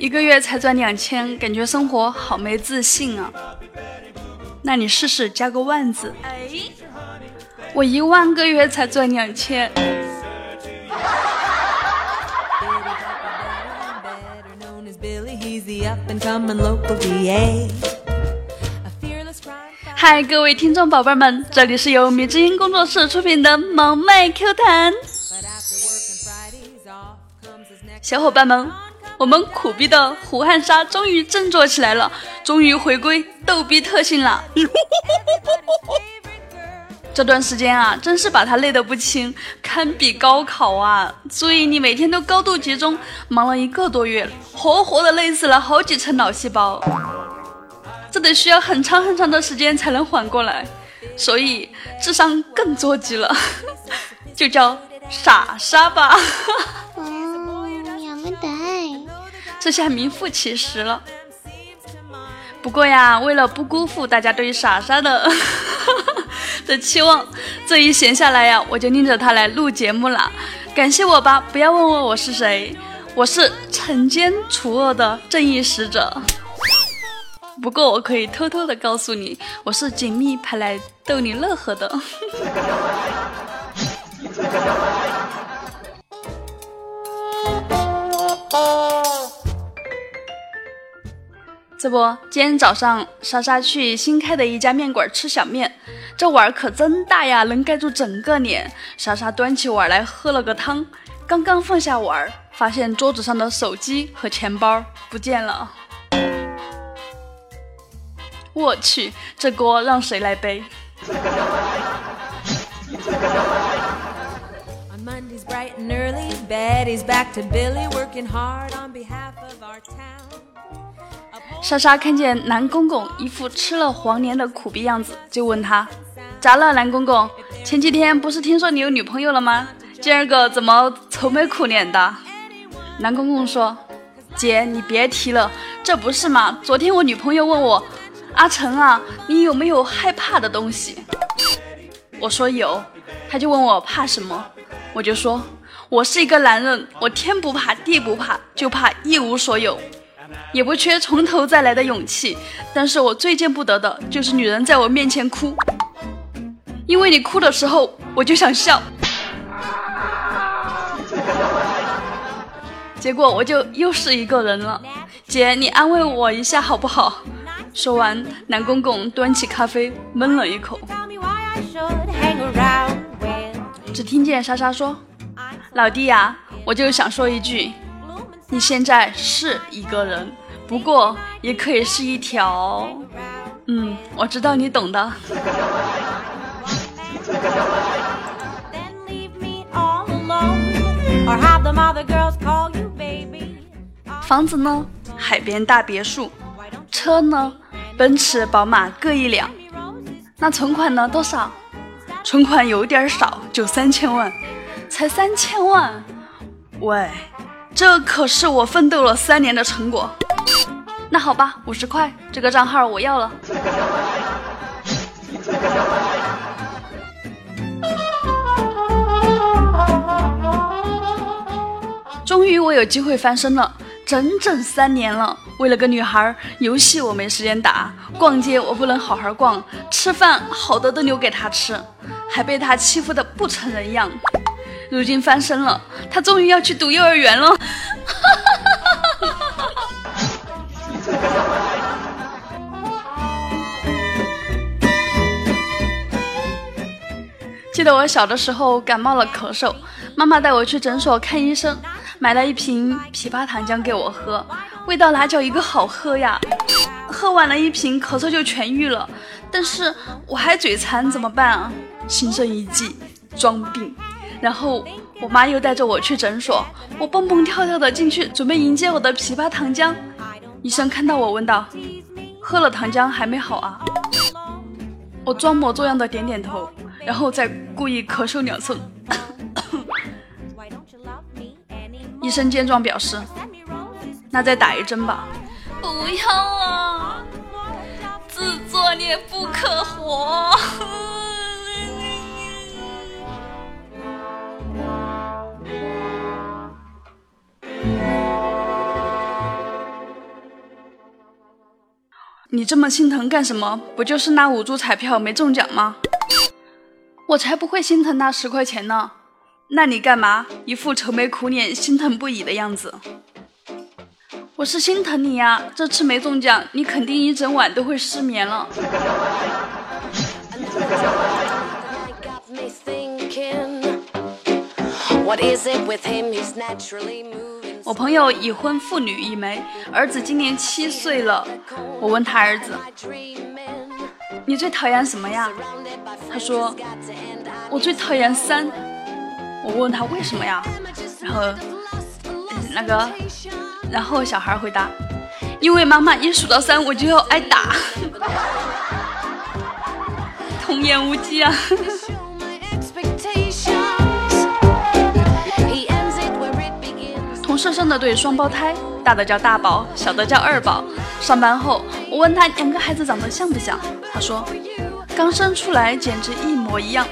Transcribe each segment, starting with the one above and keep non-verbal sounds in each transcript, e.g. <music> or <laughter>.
一个月才赚两千，感觉生活好没自信啊。那你试试加个万字。哎，我一万个月才赚两千。嗨，各位听众宝贝们，这里是由米之音工作室出品的萌妹 Q 弹。小伙伴们，我们苦逼的胡汉莎终于振作起来了，终于回归逗逼特性了。<laughs> 这段时间啊，真是把他累得不轻，堪比高考啊！注意你每天都高度集中，忙了一个多月，活活的累死了好几层脑细胞。这得需要很长很长的时间才能缓过来，所以智商更捉急了，<laughs> 就叫傻傻吧。这下名副其实了。不过呀，为了不辜负大家对于傻傻的的期望，这一闲下来呀，我就拎着它来录节目了。感谢我吧，不要问问我是谁，我是惩奸除恶的正义使者。不过我可以偷偷的告诉你，我是锦觅派来逗你乐呵的。这不，今天早上莎莎去新开的一家面馆吃小面，这碗可真大呀，能盖住整个脸。莎莎端起碗来喝了个汤，刚刚放下碗，发现桌子上的手机和钱包不见了。我去，这锅让谁来背？莎莎看见南公公一副吃了黄连的苦逼样子，就问他：“咋了，南公公？前几天不是听说你有女朋友了吗？今儿个怎么愁眉苦脸的？”南公公说：“姐，你别提了，这不是嘛？昨天我女朋友问我。”阿成啊，你有没有害怕的东西？我说有，他就问我怕什么，我就说我是一个男人，我天不怕地不怕，就怕一无所有，也不缺从头再来的勇气。但是我最见不得的就是女人在我面前哭，因为你哭的时候我就想笑，结果我就又是一个人了。姐，你安慰我一下好不好？说完，南公公端起咖啡，闷了一口。只听见莎莎说：“老弟呀，我就想说一句，你现在是一个人，不过也可以是一条……嗯，我知道你懂的。房子呢？海边大别墅。车呢？”奔驰、宝马各一辆，那存款呢？多少？存款有点少，就三千万，才三千万。喂，这可是我奋斗了三年的成果。那好吧，五十块，这个账号我要了。<laughs> 终于，我有机会翻身了。整整三年了，为了个女孩，游戏我没时间打，逛街我不能好好逛，吃饭好的都留给她吃，还被她欺负的不成人样。如今翻身了，她终于要去读幼儿园了。<laughs> 记得我小的时候感冒了咳嗽，妈妈带我去诊所看医生。买了一瓶枇杷糖浆给我喝，味道哪叫一个好喝呀！喝完了一瓶，咳嗽就痊愈了。但是我还嘴馋，怎么办啊？心生一计，装病。然后我妈又带着我去诊所，我蹦蹦跳跳的进去，准备迎接我的枇杷糖浆。医生看到我，问道：“喝了糖浆还没好啊？”我装模作样的点点头，然后再故意咳嗽两次。医生见状表示：“那再打一针吧。”不要啊！自作孽不可活。你这么心疼干什么？不就是那五注彩票没中奖吗？我才不会心疼那十块钱呢。那你干嘛一副愁眉苦脸、心疼不已的样子？我是心疼你呀，这次没中奖，你肯定一整晚都会失眠了。我朋友已婚妇女一枚，儿子今年七岁了。我问他儿子：“你最讨厌什么呀？”他说：“我最讨厌三。”我问他为什么呀？然后那个，然后小孩回答：“因为妈妈一数到三，我就要挨打。<laughs> ”童言无忌啊！<laughs> 同事生的对双胞胎，大的叫大宝，小的叫二宝。上班后，我问他两个孩子长得像不像，他说刚生出来简直一模一样。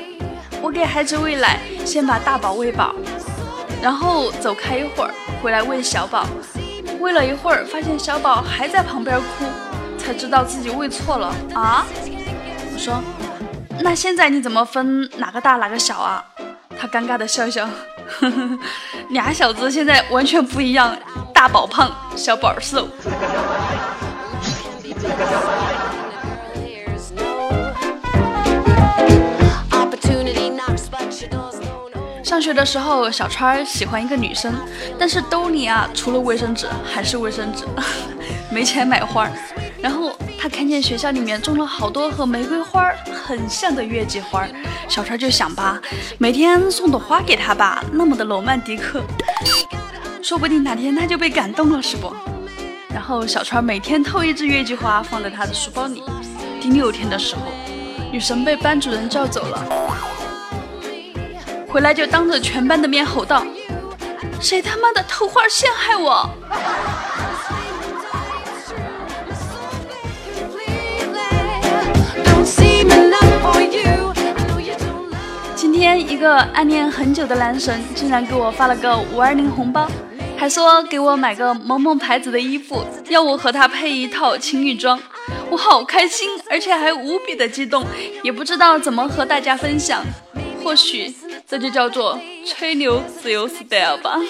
我给孩子喂奶，先把大宝喂饱，然后走开一会儿，回来喂小宝。喂了一会儿，发现小宝还在旁边哭，才知道自己喂错了啊！我说，那现在你怎么分哪个大哪个小啊？他尴尬的笑笑，<laughs> 俩小子现在完全不一样，大宝胖，小宝瘦。上学的时候，小川喜欢一个女生，但是兜里啊，除了卫生纸还是卫生纸，<laughs> 没钱买花儿。然后他看见学校里面种了好多和玫瑰花很像的月季花，小川就想吧，每天送朵花给她吧，那么的罗曼蒂克，说不定哪天他就被感动了，是不？然后小川每天偷一支月季花放在他的书包里。第六天的时候，女神被班主任叫走了。回来就当着全班的面吼道：“谁他妈的偷花陷害我！”今天一个暗恋很久的男神竟然给我发了个五二零红包，还说给我买个萌萌牌子的衣服，要我和他配一套情侣装。我好开心，而且还无比的激动，也不知道怎么和大家分享。或许。这就叫做吹牛自由 style 吧。<laughs>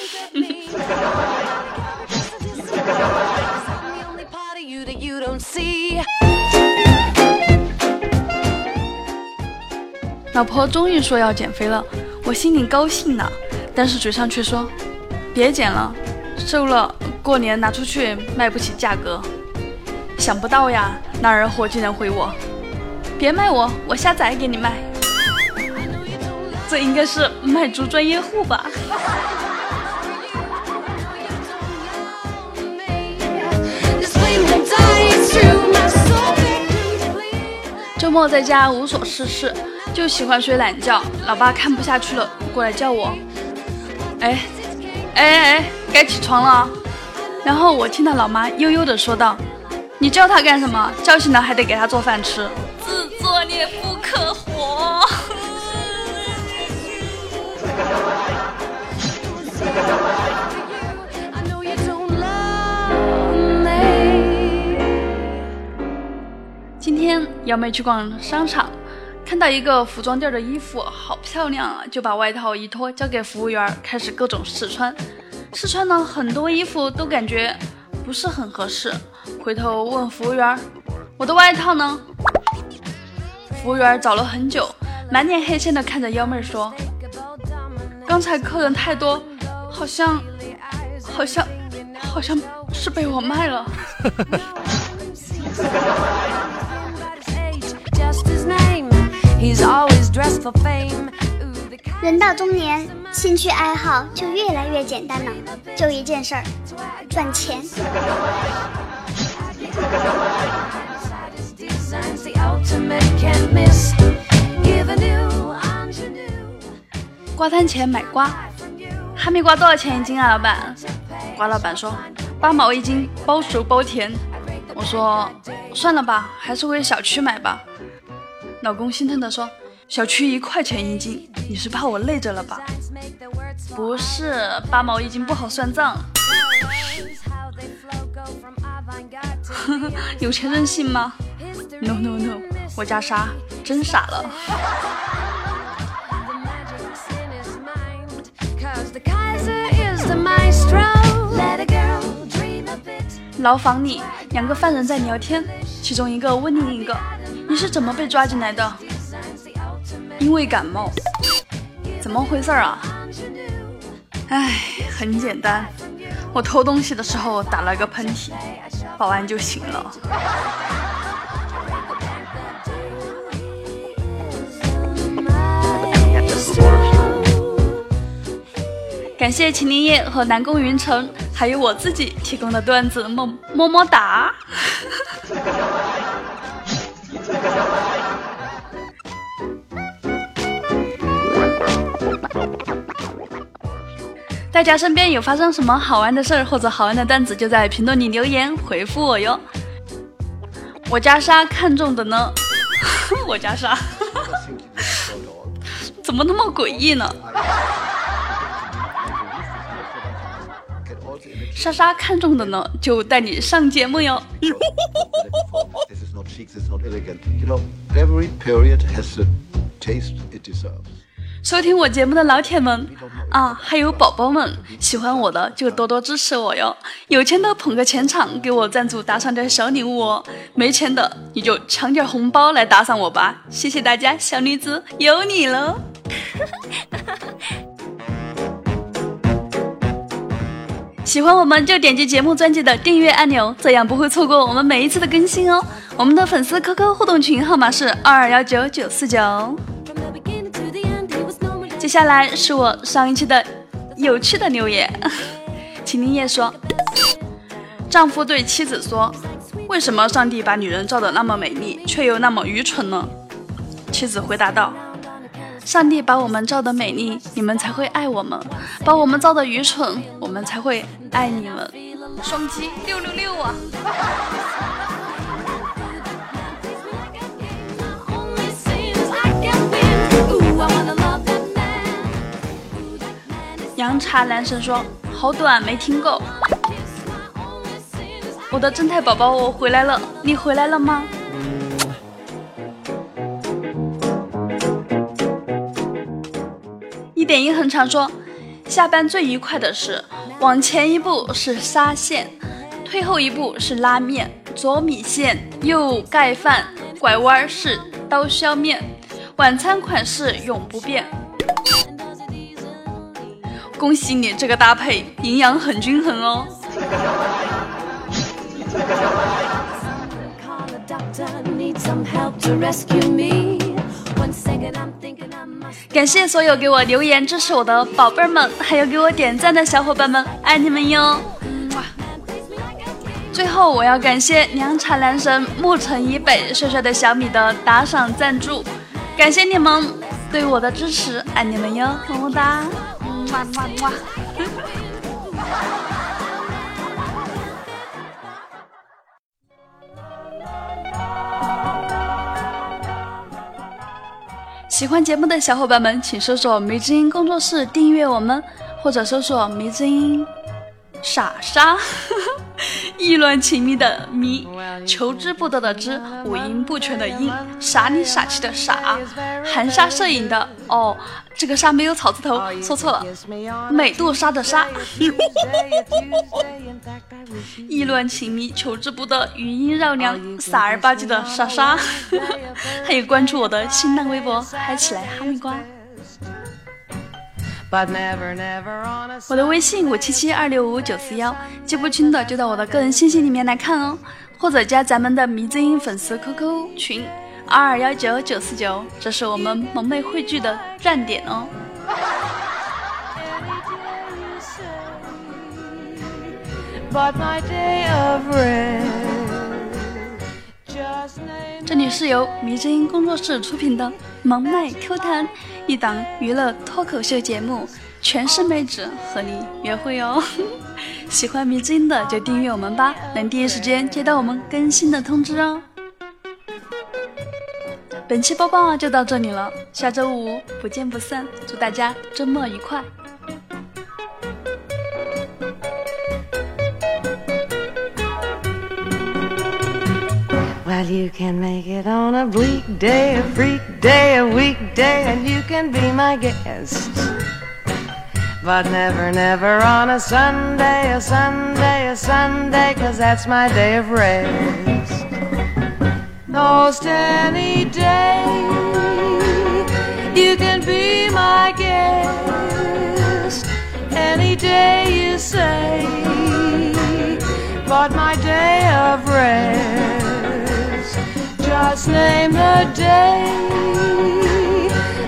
老婆终于说要减肥了，我心里高兴呢，但是嘴上却说别减了，瘦了过年拿出去卖不起价格。想不到呀，那儿货竟然回我，别卖我，我下载给你卖。这应该是卖猪专业户吧。周末在家无所事事，就喜欢睡懒觉。老爸看不下去了，过来叫我：“哎，哎哎哎，该起床了。”然后我听到老妈悠悠的说道：“你叫他干什么？叫醒了还得给他做饭吃，自作孽不可活。”今天幺妹去逛商场，看到一个服装店的衣服好漂亮啊，就把外套一脱交给服务员，开始各种试穿。试穿了很多衣服都感觉不是很合适，回头问服务员：“我的外套呢？”服务员找了很久，满脸黑线的看着幺妹说。刚才客人太多，好像，好像，好像是被我卖了。人到中年，兴趣爱好就越来越简单了，就一件事儿，赚钱。瓜摊前买瓜，哈密瓜多少钱一斤啊，老板？瓜老板说八毛一斤，包熟包甜。我说算了吧，还是回小区买吧。老公心疼的说小区一块钱一斤，你是怕我累着了吧？不是，八毛一斤不好算账。<laughs> 有钱任性吗？No No No，我家沙真傻了。牢房里，两个犯人在聊天，其中一个问另一个：“你是怎么被抓进来的？”“因为感冒。”“怎么回事啊？”“哎，很简单，我偷东西的时候打了个喷嚏，保安就醒了。”感谢秦林叶和南宫云城，还有我自己提供的段子，么 <laughs> 么么哒！<laughs> 大家身边有发生什么好玩的事儿或者好玩的段子，就在评论里留言回复我哟。我家莎看中的呢？<laughs> 我家莎怎么那么诡异呢？莎莎看中的呢，就带你上节目哟。收听我节目的老铁们啊，还有宝宝们，喜欢我的就多多支持我哟。有钱的捧个钱场，给我赞助打赏点小礼物哦。没钱的你就抢点红包来打赏我吧。谢谢大家，小女子有你了。<laughs> 喜欢我们就点击节目专辑的订阅按钮，这样不会错过我们每一次的更新哦。我们的粉丝 QQ 互动群号码是二二幺九九四九。接下来是我上一期的有趣的留言。<laughs> 秦林叶说：“丈夫对妻子说，为什么上帝把女人造的那么美丽，却又那么愚蠢呢？”妻子回答道。上帝把我们造的美丽，你们才会爱我们；把我们造的愚蠢，我们才会爱你们。双击六六六啊！凉茶男神说：“好短，没听够。”我的正太宝宝，我回来了，你回来了吗？点音很常，说下班最愉快的是往前一步是沙县，退后一步是拉面，左米线，右盖饭，拐弯是刀削面，晚餐款式永不变。恭喜你，这个搭配营养很均衡哦。感谢所有给我留言支持我的宝贝们，还有给我点赞的小伙伴们，爱你们哟！哇！最后我要感谢凉茶男神沐城以北帅帅的小米的打赏赞助，感谢你们对我的支持，爱你们哟，么么哒！么么么。喜欢节目的小伙伴们，请搜索“迷之音工作室”订阅我们，或者搜索“迷之音傻傻”，意乱情迷的迷，求之不得的之，五音不全的音，傻里傻气的傻，含沙射影的哦。这个沙没有草字头，说错了。美杜莎的莎，<laughs> 意乱情迷，求之不得，余音绕梁，傻儿吧唧的莎莎。<laughs> 还有关注我的新浪微博，嗨起来哈密瓜。我的微信五七七二六五九四幺，记不清的就到我的个人信息里面来看哦，或者加咱们的迷之音粉丝 QQ 群。二二幺九九四九，这是我们萌妹汇聚的站点哦。这里是由迷之音工作室出品的萌妹 Q 弹，一档娱乐脱口秀节目，全是妹子和你约会哦。<laughs> 喜欢迷之音的就订阅我们吧，能第一时间接到我们更新的通知哦。本期播报就到这里了，下周五不见不散。祝大家周末愉快！Well, you can make it on a bleak day, a freak day, a weekday, and you can be my guest. But never, never on a Sunday, a Sunday, a Sunday, cause that's my day of rest. Most any day, you can be my guest. Any day you say, but my day of rest. Just name the day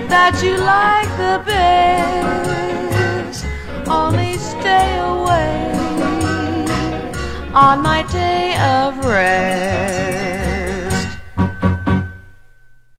that you like the best. Only stay away on my day of rest.